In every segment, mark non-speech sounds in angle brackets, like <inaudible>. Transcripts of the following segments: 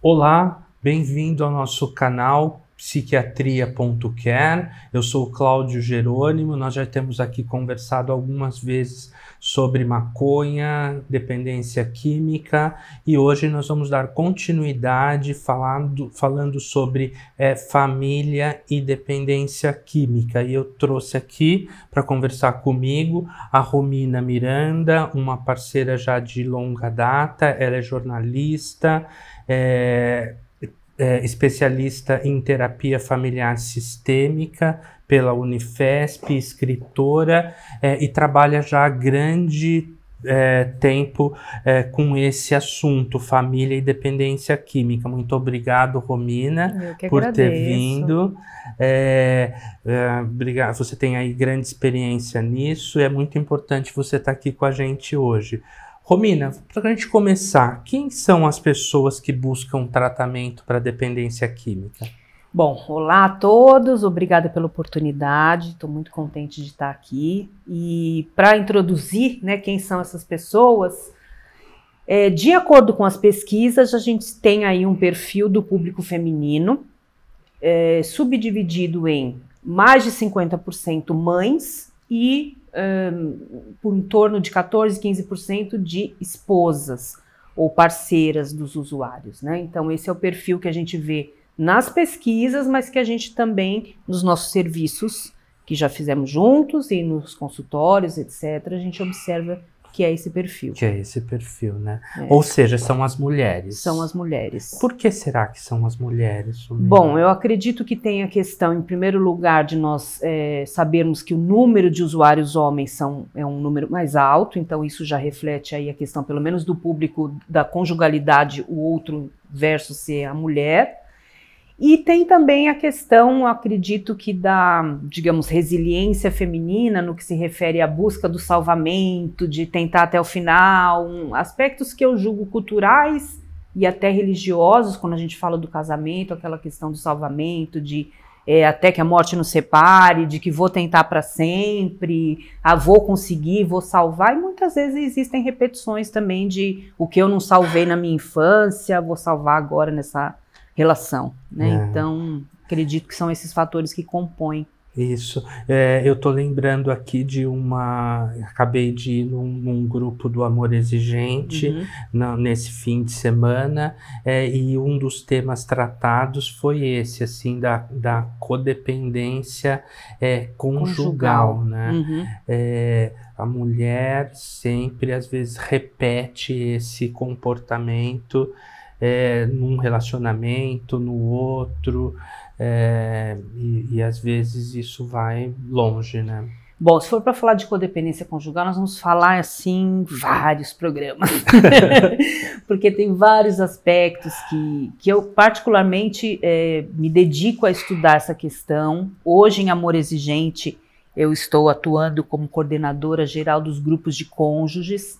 Olá, bem-vindo ao nosso canal psiquiatria.care. Eu sou o Cláudio Jerônimo. Nós já temos aqui conversado algumas vezes sobre maconha, dependência química e hoje nós vamos dar continuidade falando, falando sobre é, família e dependência química. E eu trouxe aqui para conversar comigo a Romina Miranda, uma parceira já de longa data. Ela é jornalista. É, é, especialista em terapia familiar sistêmica pela Unifesp, escritora é, e trabalha já há grande é, tempo é, com esse assunto, família e dependência química. Muito obrigado, Romina, por agradeço. ter vindo. É, é, obrigado. Você tem aí grande experiência nisso e é muito importante você estar aqui com a gente hoje. Romina, para a gente começar, quem são as pessoas que buscam tratamento para dependência química? Bom, olá a todos, obrigada pela oportunidade, estou muito contente de estar aqui. E para introduzir né, quem são essas pessoas, é, de acordo com as pesquisas, a gente tem aí um perfil do público feminino, é, subdividido em mais de 50% mães e por em torno de 14, 15% de esposas ou parceiras dos usuários. Né? Então, esse é o perfil que a gente vê nas pesquisas, mas que a gente também, nos nossos serviços que já fizemos juntos e nos consultórios, etc., a gente observa que é esse perfil. Que é esse perfil, né? É. Ou seja, são as mulheres. São as mulheres. Por que será que são as mulheres? Bom, eu acredito que tem a questão, em primeiro lugar, de nós é, sabermos que o número de usuários homens são, é um número mais alto, então isso já reflete aí a questão, pelo menos do público da conjugalidade, o outro versus ser a mulher. E tem também a questão, acredito que da, digamos, resiliência feminina no que se refere à busca do salvamento, de tentar até o final, um, aspectos que eu julgo culturais e até religiosos, quando a gente fala do casamento, aquela questão do salvamento, de é, até que a morte nos separe, de que vou tentar para sempre, ah, vou conseguir, vou salvar, e muitas vezes existem repetições também de o que eu não salvei na minha infância, vou salvar agora nessa relação, né? É. Então, acredito que são esses fatores que compõem. Isso. É, eu estou lembrando aqui de uma. Acabei de ir num, num grupo do Amor Exigente uhum. na, nesse fim de semana, é, e um dos temas tratados foi esse, assim, da, da codependência é, conjugal, conjugal, né? Uhum. É, a mulher sempre, às vezes, repete esse comportamento é, num relacionamento, no outro, é, e, e às vezes isso vai longe, né? Bom, se for para falar de codependência conjugal, nós vamos falar assim vários programas, <laughs> porque tem vários aspectos que, que eu particularmente é, me dedico a estudar essa questão. Hoje, em Amor Exigente, eu estou atuando como coordenadora geral dos grupos de cônjuges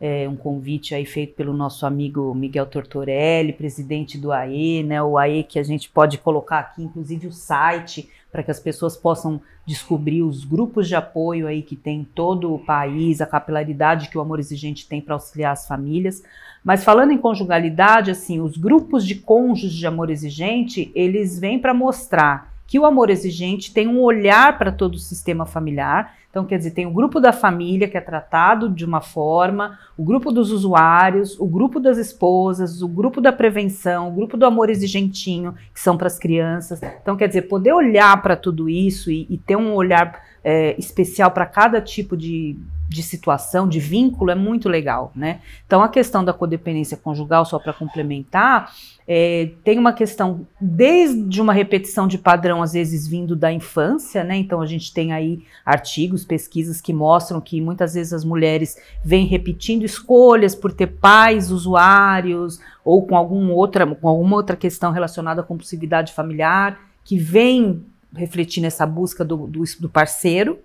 é, um convite aí feito pelo nosso amigo Miguel Tortorelli, presidente do AE, né, o AE que a gente pode colocar aqui, inclusive o site, para que as pessoas possam descobrir os grupos de apoio aí que tem todo o país, a capilaridade que o Amor Exigente tem para auxiliar as famílias. Mas falando em conjugalidade, assim, os grupos de cônjuges de amor exigente, eles vêm para mostrar que o amor exigente tem um olhar para todo o sistema familiar. Então, quer dizer, tem o grupo da família que é tratado de uma forma, o grupo dos usuários, o grupo das esposas, o grupo da prevenção, o grupo do amor exigentinho, que são para as crianças. Então, quer dizer, poder olhar para tudo isso e, e, ter um olhar é, especial para cada tipo de, de situação, de vínculo, é muito legal, né? Então, a questão da codependência conjugal, só para complementar, é, tem uma questão desde uma repetição de padrão, às vezes vindo da infância, né? Então, a gente tem aí artigos, pesquisas que mostram que muitas vezes as mulheres vêm repetindo escolhas por ter pais usuários ou com, algum outra, com alguma outra questão relacionada à compulsividade familiar, que vem refletir nessa busca do, do, do parceiro,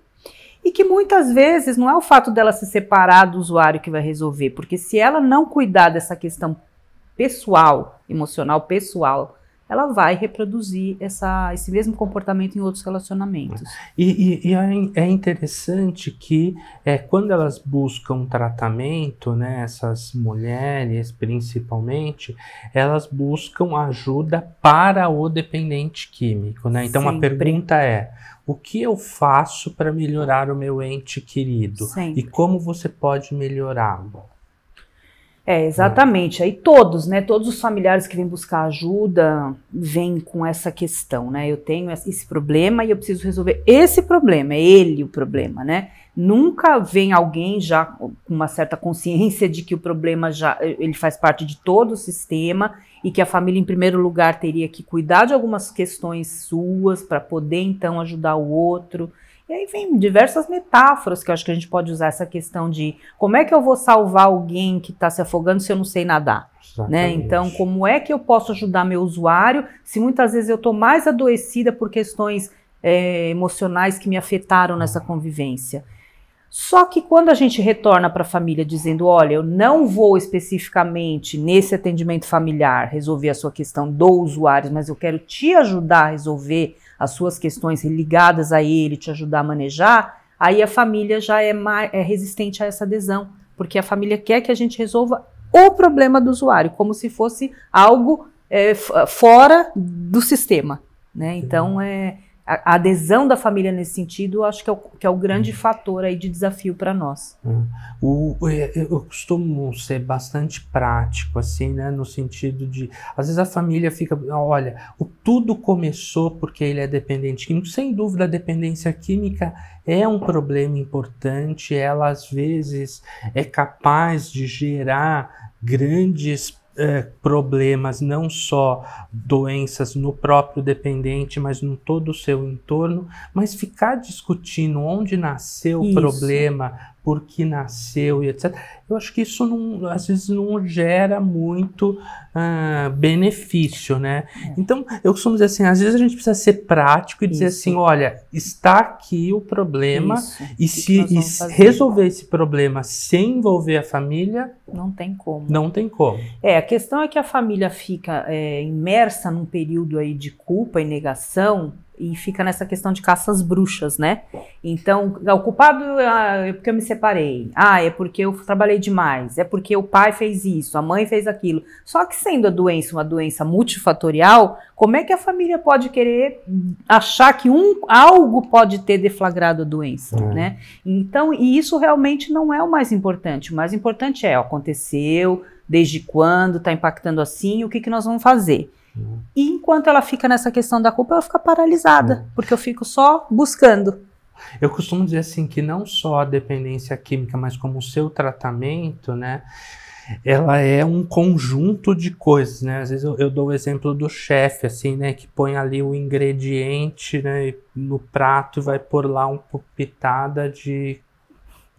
e que muitas vezes não é o fato dela se separar do usuário que vai resolver, porque se ela não cuidar dessa questão pessoal, emocional pessoal ela vai reproduzir essa, esse mesmo comportamento em outros relacionamentos. E, e, e é, é interessante que é, quando elas buscam tratamento, né, essas mulheres principalmente, elas buscam ajuda para o dependente químico. Né? Então Sempre. a pergunta é: o que eu faço para melhorar o meu ente querido? Sempre. E como você pode melhorá-lo? É, exatamente. Aí todos, né? Todos os familiares que vêm buscar ajuda vêm com essa questão, né? Eu tenho esse problema e eu preciso resolver esse problema, é ele o problema, né? Nunca vem alguém já com uma certa consciência de que o problema já ele faz parte de todo o sistema e que a família, em primeiro lugar, teria que cuidar de algumas questões suas para poder então ajudar o outro. E aí vem diversas metáforas que eu acho que a gente pode usar essa questão de como é que eu vou salvar alguém que está se afogando se eu não sei nadar? Né? Então, como é que eu posso ajudar meu usuário se muitas vezes eu estou mais adoecida por questões é, emocionais que me afetaram nessa convivência? Só que quando a gente retorna para a família dizendo, olha, eu não vou especificamente nesse atendimento familiar resolver a sua questão do usuário, mas eu quero te ajudar a resolver as suas questões ligadas a ele, te ajudar a manejar, aí a família já é, mais, é resistente a essa adesão, porque a família quer que a gente resolva o problema do usuário, como se fosse algo é, fora do sistema. Né? Então, é, a, adesão da família nesse sentido, acho que é o, que é o grande hum. fator aí de desafio para nós. Hum. O, eu costumo ser bastante prático, assim, né, no sentido de, às vezes a família fica, olha, o tudo começou porque ele é dependente químico. Sem dúvida, a dependência química é um problema importante, ela às vezes é capaz de gerar grandes é, problemas, não só doenças no próprio dependente, mas no todo o seu entorno, mas ficar discutindo onde nasceu o problema, por que nasceu e etc. Eu acho que isso não, às vezes não gera muito uh, benefício, né? É. Então, eu costumo dizer assim, às vezes a gente precisa ser prático e dizer isso. assim, olha, está aqui o problema isso. e se e resolver esse problema sem envolver a família, não tem como. Não tem como. É, a questão é que a família fica é, imersa num período aí de culpa e negação e fica nessa questão de caças bruxas, né? Então, o culpado ah, é porque eu me separei. Ah, é porque eu trabalhei demais. É porque o pai fez isso, a mãe fez aquilo. Só que sendo a doença uma doença multifatorial, como é que a família pode querer achar que um algo pode ter deflagrado a doença, é. né? Então, e isso realmente não é o mais importante. O mais importante é, aconteceu, desde quando, está impactando assim, o que, que nós vamos fazer? E enquanto ela fica nessa questão da culpa, ela fica paralisada, é. porque eu fico só buscando. Eu costumo dizer assim que não só a dependência química, mas como o seu tratamento, né? Ela é um conjunto de coisas, né? Às vezes eu, eu dou o exemplo do chefe, assim, né? Que põe ali o ingrediente né, no prato e vai pôr lá uma pitada de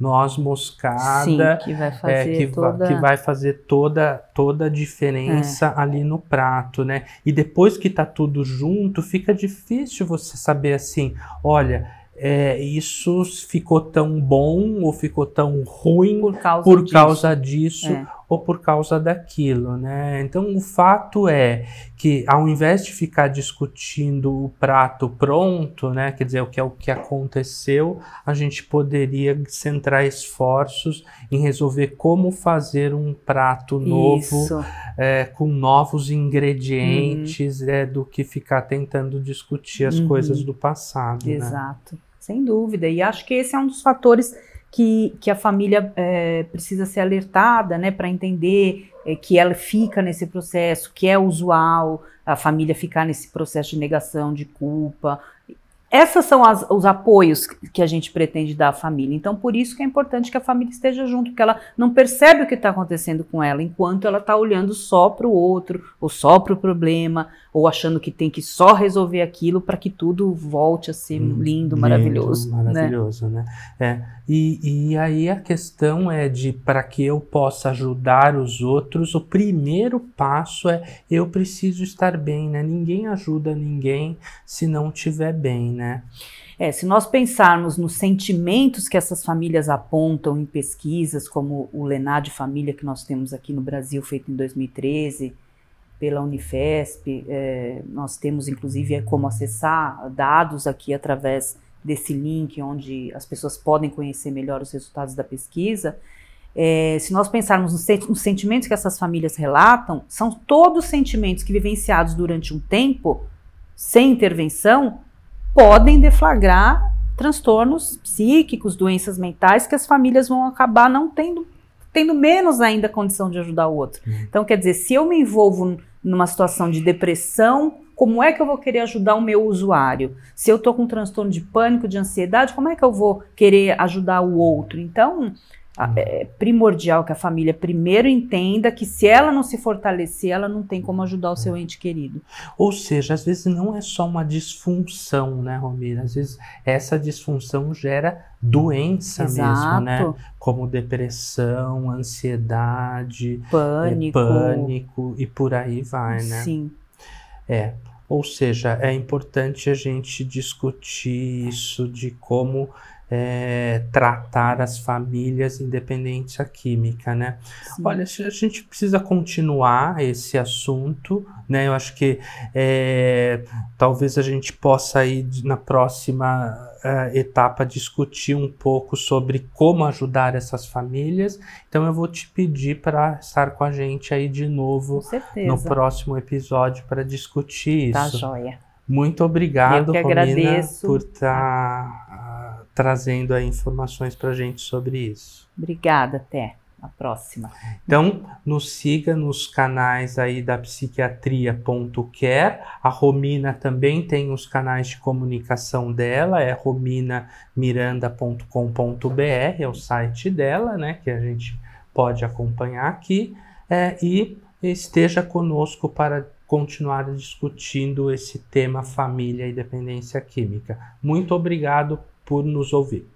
noz moscada Sim, que vai fazer é, que, toda... que vai fazer toda toda a diferença é. ali no prato, né? E depois que tá tudo junto, fica difícil você saber assim, olha, é, isso ficou tão bom ou ficou tão ruim por causa por disso, causa disso é ou por causa daquilo, né? Então o fato é que ao invés de ficar discutindo o prato pronto, né, quer dizer, o que é o que aconteceu, a gente poderia centrar esforços em resolver como fazer um prato novo é, com novos ingredientes, uhum. é, do que ficar tentando discutir as uhum. coisas do passado. Né? Exato, né? sem dúvida. E acho que esse é um dos fatores que, que a família é, precisa ser alertada, né, para entender é, que ela fica nesse processo, que é usual a família ficar nesse processo de negação, de culpa, essas são as, os apoios que a gente pretende dar à família. Então, por isso que é importante que a família esteja junto, porque ela não percebe o que está acontecendo com ela, enquanto ela está olhando só para o outro, ou só para o problema, ou achando que tem que só resolver aquilo para que tudo volte a ser hum, lindo, maravilhoso. Lindo, maravilhoso, né? né? É. E, e aí a questão é de para que eu possa ajudar os outros, o primeiro passo é eu preciso estar bem, né? Ninguém ajuda ninguém se não estiver bem, né? É, se nós pensarmos nos sentimentos que essas famílias apontam em pesquisas, como o Lenar de Família que nós temos aqui no Brasil, feito em 2013, pela Unifesp. É, nós temos, inclusive, é como acessar dados aqui através desse link, onde as pessoas podem conhecer melhor os resultados da pesquisa. É, se nós pensarmos nos sentimentos que essas famílias relatam, são todos sentimentos que, vivenciados durante um tempo, sem intervenção, podem deflagrar transtornos psíquicos, doenças mentais, que as famílias vão acabar não tendo, tendo menos ainda condição de ajudar o outro. Uhum. Então, quer dizer, se eu me envolvo numa situação de depressão, como é que eu vou querer ajudar o meu usuário? Se eu estou com um transtorno de pânico, de ansiedade, como é que eu vou querer ajudar o outro? Então, Hum. É primordial que a família primeiro entenda que se ela não se fortalecer, ela não tem como ajudar o seu ente querido. Ou seja, às vezes não é só uma disfunção, né, Romira? Às vezes essa disfunção gera doença Exato. mesmo, né? Como depressão, ansiedade, pânico. É, pânico e por aí vai, né? Sim. É. Ou seja, é importante a gente discutir isso de como é, tratar as famílias independente a química, né? Sim. Olha, a gente precisa continuar esse assunto, né? Eu acho que é, talvez a gente possa ir na próxima uh, etapa discutir um pouco sobre como ajudar essas famílias. Então eu vou te pedir para estar com a gente aí de novo no próximo episódio para discutir tá isso. Tá joia. Muito obrigado, Eu que Romina, agradeço. por estar tá, trazendo aí informações para a gente sobre isso. Obrigada, até a próxima. Então, nos siga nos canais aí da psiquiatria.care. A Romina também tem os canais de comunicação dela, é rominamiranda.com.br, é o site dela, né, que a gente pode acompanhar aqui. É, e esteja conosco para continuar discutindo esse tema família e dependência química. Muito obrigado por nos ouvir.